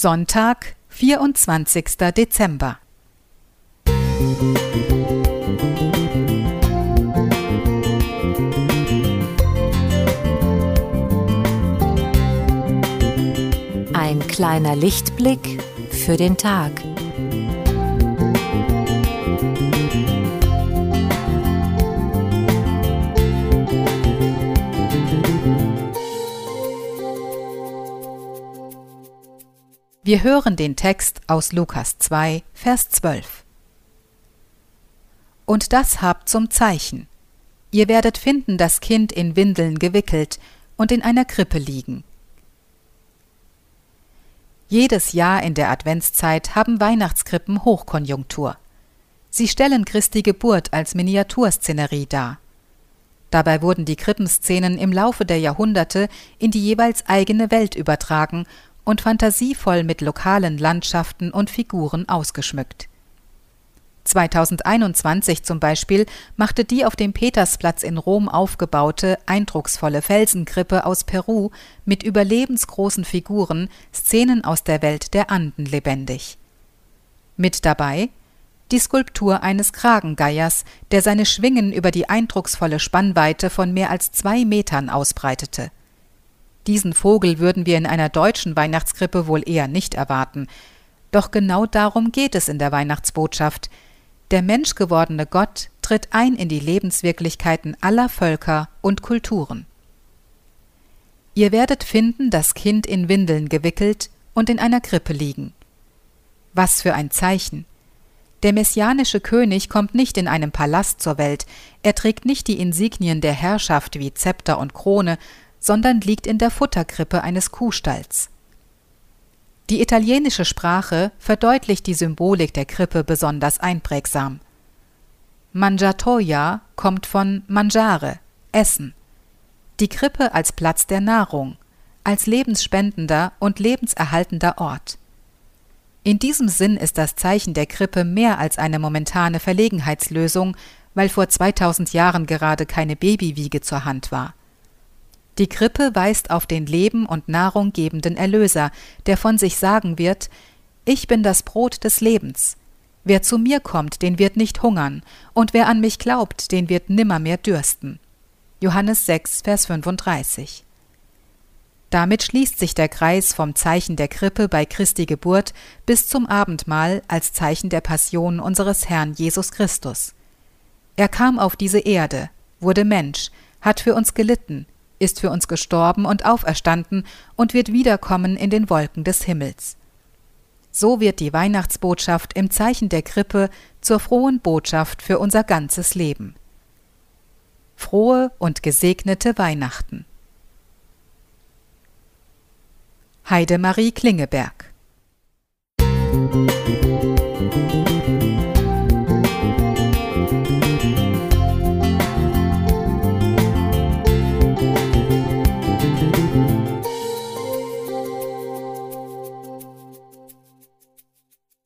Sonntag, 24. Dezember. Ein kleiner Lichtblick für den Tag. Wir hören den Text aus Lukas 2, Vers 12. Und das habt zum Zeichen. Ihr werdet finden das Kind in Windeln gewickelt und in einer Krippe liegen. Jedes Jahr in der Adventszeit haben Weihnachtskrippen Hochkonjunktur. Sie stellen Christi Geburt als Miniaturszenerie dar. Dabei wurden die Krippenszenen im Laufe der Jahrhunderte in die jeweils eigene Welt übertragen und fantasievoll mit lokalen Landschaften und Figuren ausgeschmückt. 2021 zum Beispiel machte die auf dem Petersplatz in Rom aufgebaute, eindrucksvolle Felsenkrippe aus Peru mit überlebensgroßen Figuren Szenen aus der Welt der Anden lebendig. Mit dabei die Skulptur eines Kragengeiers, der seine Schwingen über die eindrucksvolle Spannweite von mehr als zwei Metern ausbreitete. Diesen Vogel würden wir in einer deutschen Weihnachtskrippe wohl eher nicht erwarten. Doch genau darum geht es in der Weihnachtsbotschaft. Der menschgewordene Gott tritt ein in die Lebenswirklichkeiten aller Völker und Kulturen. Ihr werdet finden das Kind in Windeln gewickelt und in einer Krippe liegen. Was für ein Zeichen. Der messianische König kommt nicht in einem Palast zur Welt, er trägt nicht die Insignien der Herrschaft wie Zepter und Krone, sondern liegt in der Futterkrippe eines Kuhstalls. Die italienische Sprache verdeutlicht die Symbolik der Krippe besonders einprägsam. Mangiatoia kommt von mangiare, essen. Die Krippe als Platz der Nahrung, als lebensspendender und lebenserhaltender Ort. In diesem Sinn ist das Zeichen der Krippe mehr als eine momentane Verlegenheitslösung, weil vor 2000 Jahren gerade keine Babywiege zur Hand war. Die Krippe weist auf den Leben und Nahrung gebenden Erlöser, der von sich sagen wird, Ich bin das Brot des Lebens. Wer zu mir kommt, den wird nicht hungern, und wer an mich glaubt, den wird nimmermehr dürsten. Johannes 6, Vers 35. Damit schließt sich der Kreis vom Zeichen der Krippe bei Christi Geburt bis zum Abendmahl als Zeichen der Passion unseres Herrn Jesus Christus. Er kam auf diese Erde, wurde Mensch, hat für uns gelitten, ist für uns gestorben und auferstanden und wird wiederkommen in den Wolken des Himmels. So wird die Weihnachtsbotschaft im Zeichen der Krippe zur frohen Botschaft für unser ganzes Leben. Frohe und gesegnete Weihnachten. Heidemarie Klingeberg